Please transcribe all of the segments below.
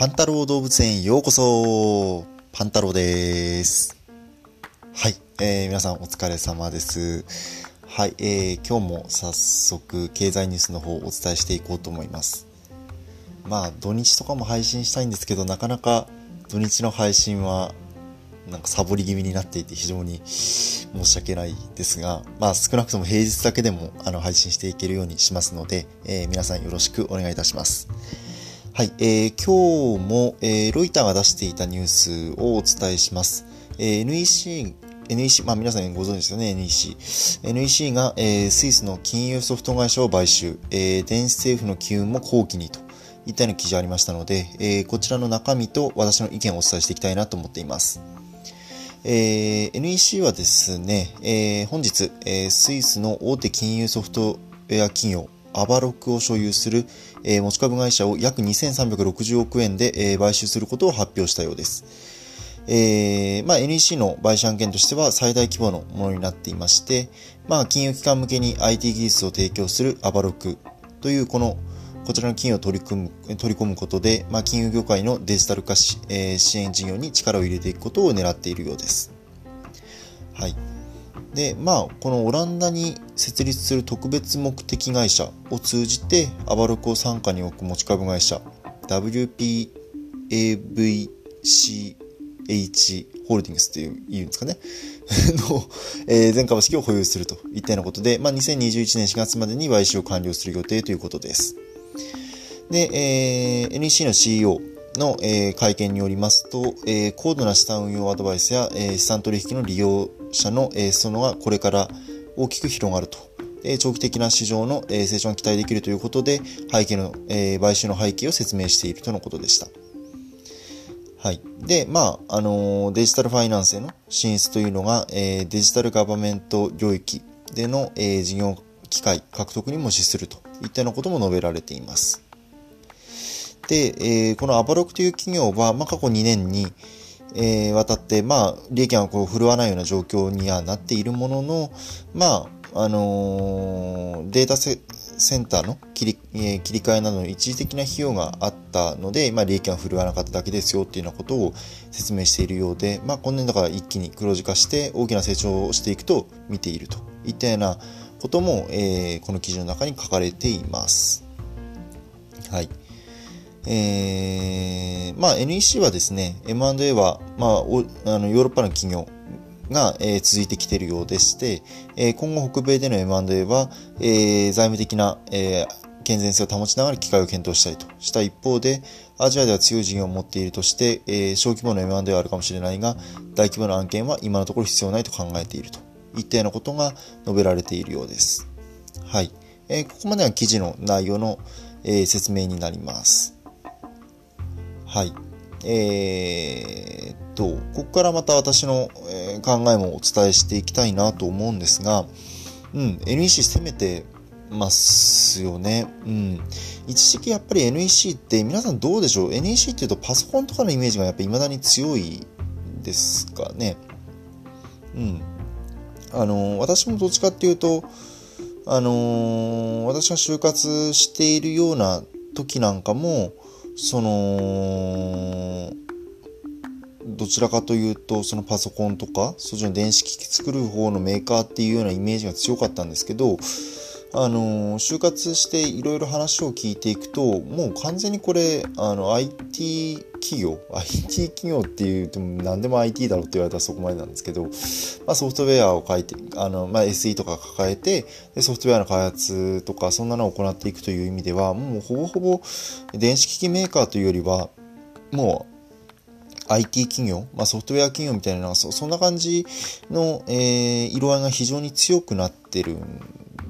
パンタロウ動物園へようこそパンタロウです。はい、えー、皆さんお疲れ様です。はい、えー、今日も早速経済ニュースの方をお伝えしていこうと思います。まあ土日とかも配信したいんですけど、なかなか土日の配信はなんかサボり気味になっていて非常に申し訳ないですが、まあ少なくとも平日だけでもあの配信していけるようにしますので、えー皆さんよろしくお願いいたします。はい、えー今日も、えーロイターが出していたニュースをお伝えします。えー NEC NEC、まあ皆さんご存知ですよね、NEC。NEC が、えースイスの金融ソフト会社を買収、えー電子政府の機運も後期にといったような記事ありましたので、えーこちらの中身と私の意見をお伝えしていきたいなと思っています。えー NEC はですね、えー本日、えースイスの大手金融ソフトウェア企業、アバロックを所有する、えー持ち株会社を約2360億円で、えー買収することを発表したようです。えーまあ、NEC の買収案件としては最大規模のものになっていまして、まあ、金融機関向けに IT 技術を提供するアバロックというこのこちらの企業を取り組む取り込むことで、まあ、金融業界のデジタル化し、えー支援事業に力を入れていくことを狙っているようです。はい。で、まあ、このオランダに設立する特別目的会社を通じて、アバロクを傘下に置く持ち株会社、WPAVCH ホールディングスっていう言うんですかね。の、えー全株式を保有するといったようなことで、まあ、2021年4月までに買収を完了する予定ということです。で、えー NEC の CEO の、えー会見によりますと、えー高度な資産運用アドバイスや、えー資産取引の利用者の、えー裾野がこれから大きく広がると。えー長期的な市場の、えー成長が期待できるということで、背景の、えー買収の背景を説明しているとのことでした。はい。で、まあ、あのデジタルファイナンスへの進出というのが、えーデジタルガバメント領域での、えー事業機会獲得にも資するといったようなことも述べられています。で、えーこのアバロクという企業は、まあ、過去2年に、えー渡って、まあ、利益がこう振るわないような状況にはなっているものの、まあ、あのーデータセンターの切り,、えー切り替えなどの一時的な費用があったので、まあ、利益が振るわなかっただけですよっていうようなことを説明しているようで、まあ、今年だから一気に黒字化して大きな成長をしていくと見ているといったようなことも、えーこの記事の中に書かれています。はい。えーまあ、NEC はですね、M&A は、まあ、おあのヨーロッパの企業が、えー続いてきているようでして、えー今後北米での M&A は、えー財務的な、えー健全性を保ちながら機会を検討したいとした一方で、アジアでは強い事業を持っているとして、えー小規模の M&A はあるかもしれないが、大規模な案件は今のところ必要ないと考えているといったようなことが述べられているようです。はい。えーここまでは記事の内容の、えー説明になります。はい。えーっと、ここからまた私の、え考えもお伝えしていきたいなと思うんですが、うん、NEC 攻めてますよね。うん。一時期やっぱり NEC って皆さんどうでしょう ?NEC っていうとパソコンとかのイメージがやっぱり未だに強いですかね。うん。あの、私もどっちかっていうと、あのー私が就活しているような時なんかも、その、どちらかというと、そのパソコンとか、そっちの電子機器作る方のメーカーっていうようなイメージが強かったんですけど、あの、就活していろいろ話を聞いていくと、もう完全にこれ、あの、IT 企業、IT 企業っていうと何でも IT だろうって言われたらそこまでなんですけど、まあ、ソフトウェアを書いて、あの、まあ、SE とか抱えてで、ソフトウェアの開発とか、そんなのを行っていくという意味では、もうほぼほぼ電子機器メーカーというよりは、もう IT 企業、まあ、ソフトウェア企業みたいなそそんな感じの、えー色合いが非常に強くなってるん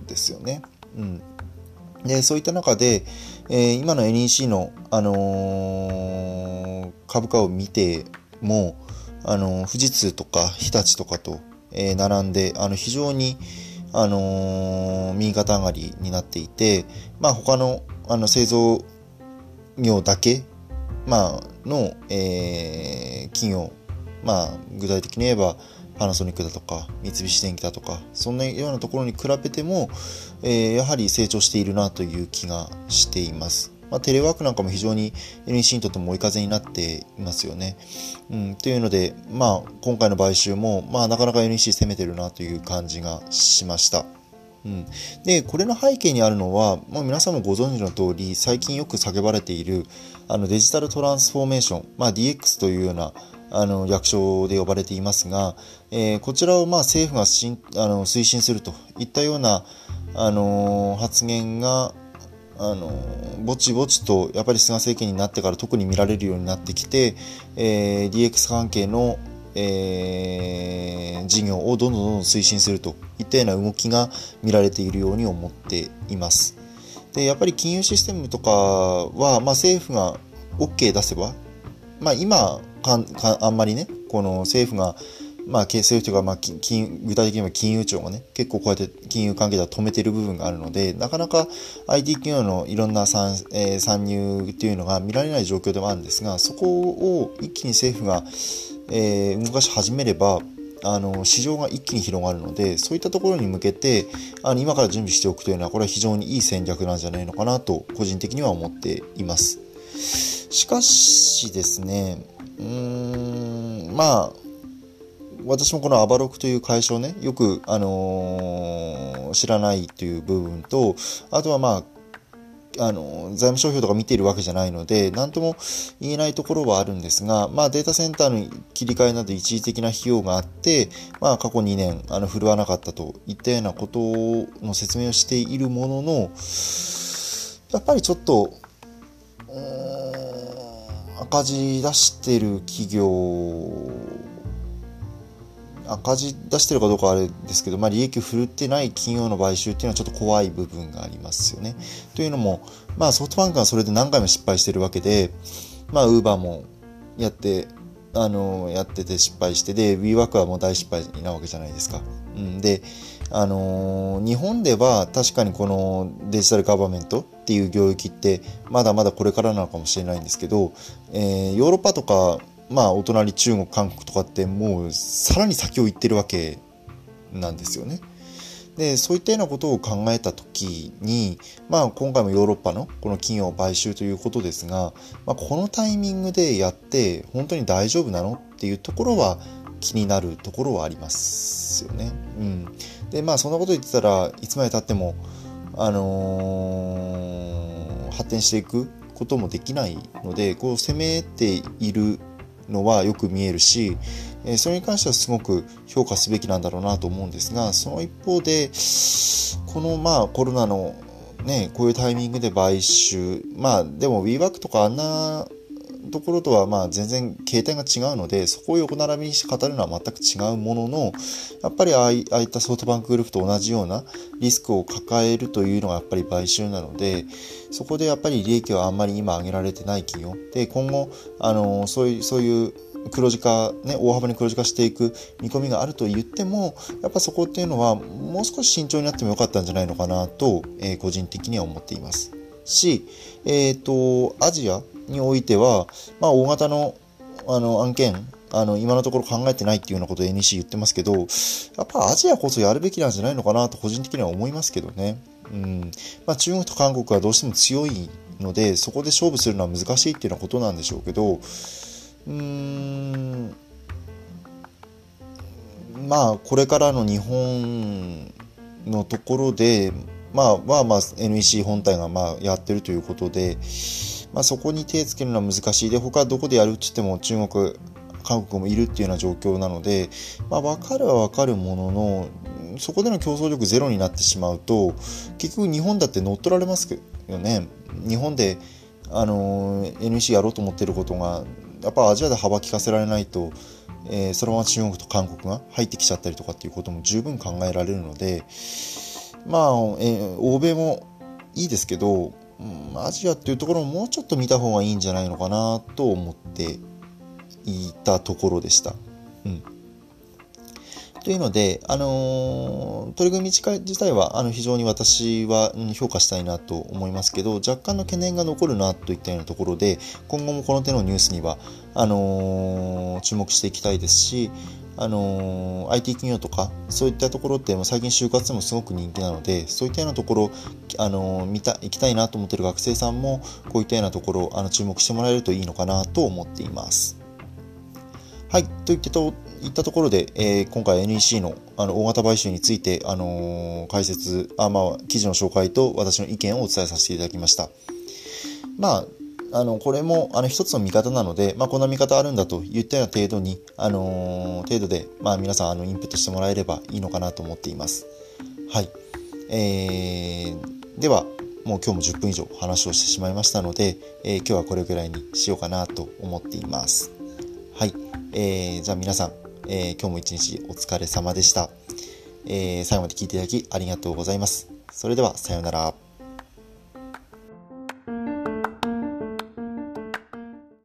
ですよね。うん、でそういった中で、えー今の NEC の、あのー株価を見ても、あのー富士通とか日立とかと、え並んであの非常に、あの右肩上がりになっていて、まあ、他のあの製造業だけまあ、の、えー企業、まあ、具体的に言えば、パナソニックだとか、三菱電機だとか、そんなようなところに比べても、えーやはり成長しているなという気がしています。まあ、テレワークなんかも非常に NEC にとっても追い風になっていますよね。うん、というので、まあ、今回の買収も、まあ、なかなか NEC 攻めてるなという感じがしました。うん、でこれの背景にあるのは、まあ、皆さんもご存知の通り最近よく叫ばれているあのデジタルトランスフォーメーション、まあ、DX というようなあの略称で呼ばれていますが、えー、こちらをまあ政府がしんあの推進するといったような、あのー、発言が、あのー、ぼちぼちとやっぱり菅政権になってから特に見られるようになってきて、えー、DX 関係の、えー、事業をどんどんどんどん推進するといったような動きが見られているように思っています。でやっぱり金融システムとかは、まあ、政府が OK 出せば、まあ、今かかあんまりねこの政府がまあ、政府というか、まあ、金具体的には金融庁がね、結構こうやって金融関係では止めてる部分があるので、なかなか IT 企業のいろんな参,、えー、参入っていうのが見られない状況ではあるんですが、そこを一気に政府が、えー、動かし始めれば、あの市場が一気に広がるのでそういったところに向けてあの今から準備しておくというのはこれは非常にいい戦略なんじゃないのかなと個人的には思っています。しかしですねうーん。まあ私もこのアバロクという会社をねよく、あのー、知らないという部分とあとはまああの、財務諸表とか見ているわけじゃないので、何とも言えないところはあるんですが、まあデータセンターの切り替えなど一時的な費用があって、まあ過去2年、あの、振るわなかったといったようなことの説明をしているものの、やっぱりちょっと、赤字出してる企業赤字出してるかどうかあれですけど、まあ、利益を振るってない企業の買収っていうのはちょっと怖い部分がありますよね。というのも、まあ、ソフトバンクはそれで何回も失敗してるわけで、まあ、ウーバーもやって、あの、やってて失敗して、で、WeWork はもう大失敗なわけじゃないですか。うん、で、あのー、日本では確かにこのデジタルガバメントっていう領域ってまだまだこれからなのかもしれないんですけど、えー、ヨーロッパとかまあお隣中国韓国とかってもうさらに先を行ってるわけなんですよね。でそういったようなことを考えた時に、まあ、今回もヨーロッパのこの企業買収ということですが、まあ、このタイミングでやって本当に大丈夫なのっていうところは気になるところはありますよね。うん、でまあそんなこと言ってたらいつまでたっても、あのー、発展していくこともできないのでこう攻めているのはよく見えるし、えそれに関してはすごく評価すべきなんだろうなと思うんですがその一方でこのまあコロナのねこういうタイミングで買収まあでも WeWork とかあんなところとはまあ全然形態が違うのでそこを横並びにして語るのは全く違うもののやっぱりああいったソフトバンクグループと同じようなリスクを抱えるというのがやっぱり買収なのでそこでやっぱり利益はあんまり今上げられてない企業で今後あのそういうそういう黒字化、ね、大幅に黒字化していく見込みがあると言っても、やっぱそこっていうのはもう少し慎重になってもよかったんじゃないのかなと、えー、個人的には思っています。し、えっ、ー、と、アジアにおいては、まあ、大型のあの案件、あの、今のところ考えてないっていうようなことを NEC 言ってますけど、やっぱアジアこそやるべきなんじゃないのかなと個人的には思いますけどね。うん。まあ、中国と韓国はどうしても強いので、そこで勝負するのは難しいっていうようなことなんでしょうけど、うーん、まあ、これからの日本のところで、まあ、まあまあ NEC 本体がまあやってるということで、まあ、そこに手をつけるのは難しい。で他どこでやるって言っても中国韓国もいるっていうような状況なので、まあ、分かるは分かるもののそこでの競争力ゼロになってしまうと結局日本だって乗っ取られますよね。日本であの NEC やろうと思ってることがやっぱアジアで幅利かせられないと、えー、そのまま中国と韓国が入ってきちゃったりとかっていうことも十分考えられるのでまあ、えー、欧米もいいですけどうん、アジアっていうところももうちょっと見た方がいいんじゃないのかなと思っていたところでした。うんというので、あのー、取り組み自体はあの非常に私は評価したいなと思いますけど、若干の懸念が残るなといったようなところで、今後もこの手のニュースにはあのー、注目していきたいですし、あのー、IT 企業とかそういったところって最近就活でもすごく人気なのでそういったようなところ、あのー、見た行きたいなと思ってる学生さんもこういったようなところあの注目してもらえるといいのかなと思っています。はい。といったといったところで、えー、今回 NEC のあの大型買収について、あのー、解説あ、まあ、記事の紹介と私の意見をお伝えさせていただきました。まあ、あの、これも、あの、一つの見方なので、まあ、こんな見方あるんだと言ったような程度に、あのー、程度で、まあ、皆さん、あの、インプットしてもらえればいいのかなと思っています。はい。えー、では、もう今日も10分以上話をしてしまいましたので、えー、今日はこれぐらいにしようかなと思っています。はい。えー、じゃあ皆さん、えー、今日も一日お疲れ様でした。えー、最後まで聞いていただきありがとうございます。それでは、さようなら。